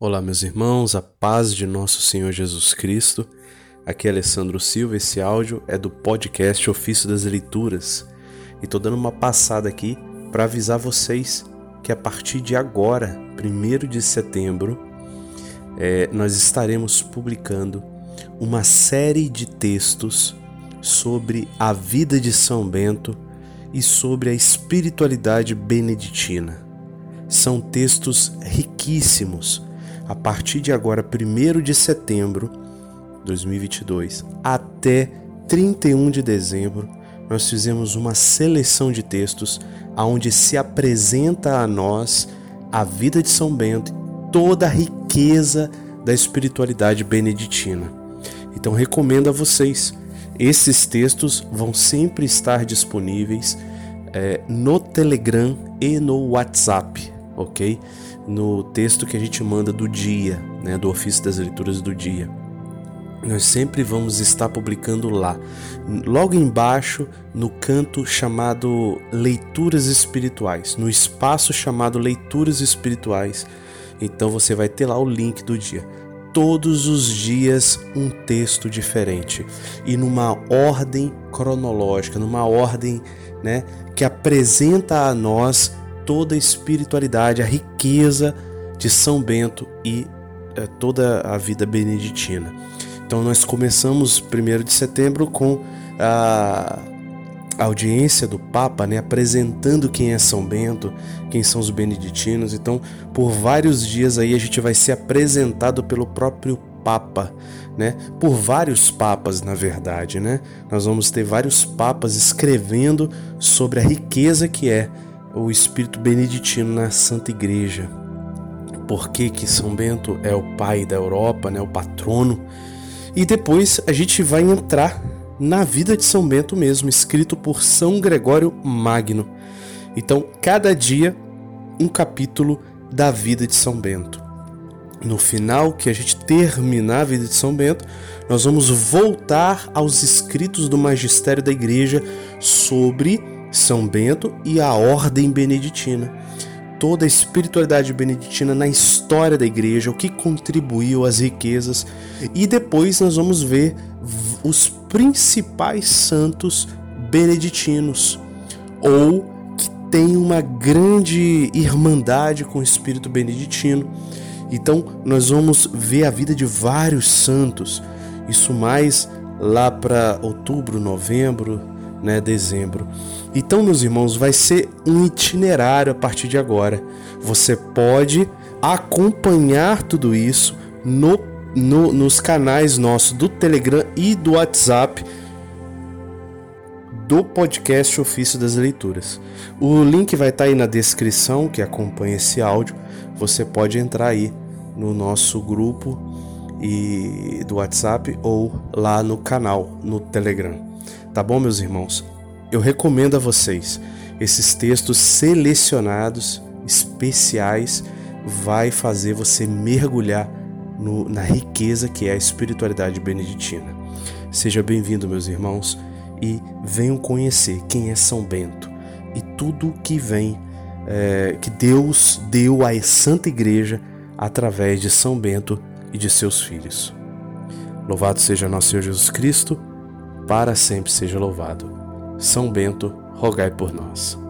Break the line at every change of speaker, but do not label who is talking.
Olá, meus irmãos, a paz de nosso Senhor Jesus Cristo. Aqui é Alessandro Silva. Esse áudio é do podcast Ofício das Leituras e tô dando uma passada aqui para avisar vocês que a partir de agora, 1 de setembro, é, nós estaremos publicando uma série de textos sobre a vida de São Bento e sobre a espiritualidade beneditina. São textos riquíssimos a partir de agora, 1 de setembro de 2022 até 31 de dezembro, nós fizemos uma seleção de textos onde se apresenta a nós a vida de São Bento e toda a riqueza da espiritualidade beneditina. Então recomendo a vocês. Esses textos vão sempre estar disponíveis é, no Telegram e no WhatsApp, ok? no texto que a gente manda do dia, né, do ofício das leituras do dia. Nós sempre vamos estar publicando lá. Logo embaixo, no canto chamado Leituras Espirituais, no espaço chamado Leituras Espirituais. Então você vai ter lá o link do dia. Todos os dias um texto diferente e numa ordem cronológica, numa ordem, né, que apresenta a nós toda a espiritualidade, a riqueza de São Bento e é, toda a vida beneditina. Então nós começamos 1 de setembro com a audiência do Papa, né, apresentando quem é São Bento, quem são os beneditinos. Então, por vários dias aí a gente vai ser apresentado pelo próprio Papa, né? Por vários papas, na verdade, né? Nós vamos ter vários papas escrevendo sobre a riqueza que é o espírito beneditino na Santa Igreja. Por que, que São Bento é o pai da Europa, né, o patrono? E depois a gente vai entrar na vida de São Bento mesmo, escrito por São Gregório Magno. Então, cada dia um capítulo da vida de São Bento. No final, que a gente terminar a vida de São Bento, nós vamos voltar aos escritos do magistério da igreja sobre são Bento e a Ordem Beneditina. Toda a espiritualidade beneditina na história da igreja, o que contribuiu às riquezas, e depois nós vamos ver os principais santos beneditinos, ou que têm uma grande irmandade com o espírito beneditino. Então, nós vamos ver a vida de vários santos, isso mais lá para outubro, novembro, né, dezembro. Então, meus irmãos, vai ser um itinerário a partir de agora. Você pode acompanhar tudo isso no, no, nos canais nossos do Telegram e do WhatsApp do podcast Ofício das Leituras. O link vai estar aí na descrição que acompanha esse áudio. Você pode entrar aí no nosso grupo e do WhatsApp ou lá no canal no Telegram. Tá bom, meus irmãos? Eu recomendo a vocês esses textos selecionados, especiais, vai fazer você mergulhar no, na riqueza que é a espiritualidade beneditina. Seja bem-vindo, meus irmãos, e venham conhecer quem é São Bento e tudo que vem, é, que Deus deu à Santa Igreja através de São Bento e de seus filhos. Louvado seja nosso Senhor Jesus Cristo para sempre seja louvado. São Bento, rogai por nós.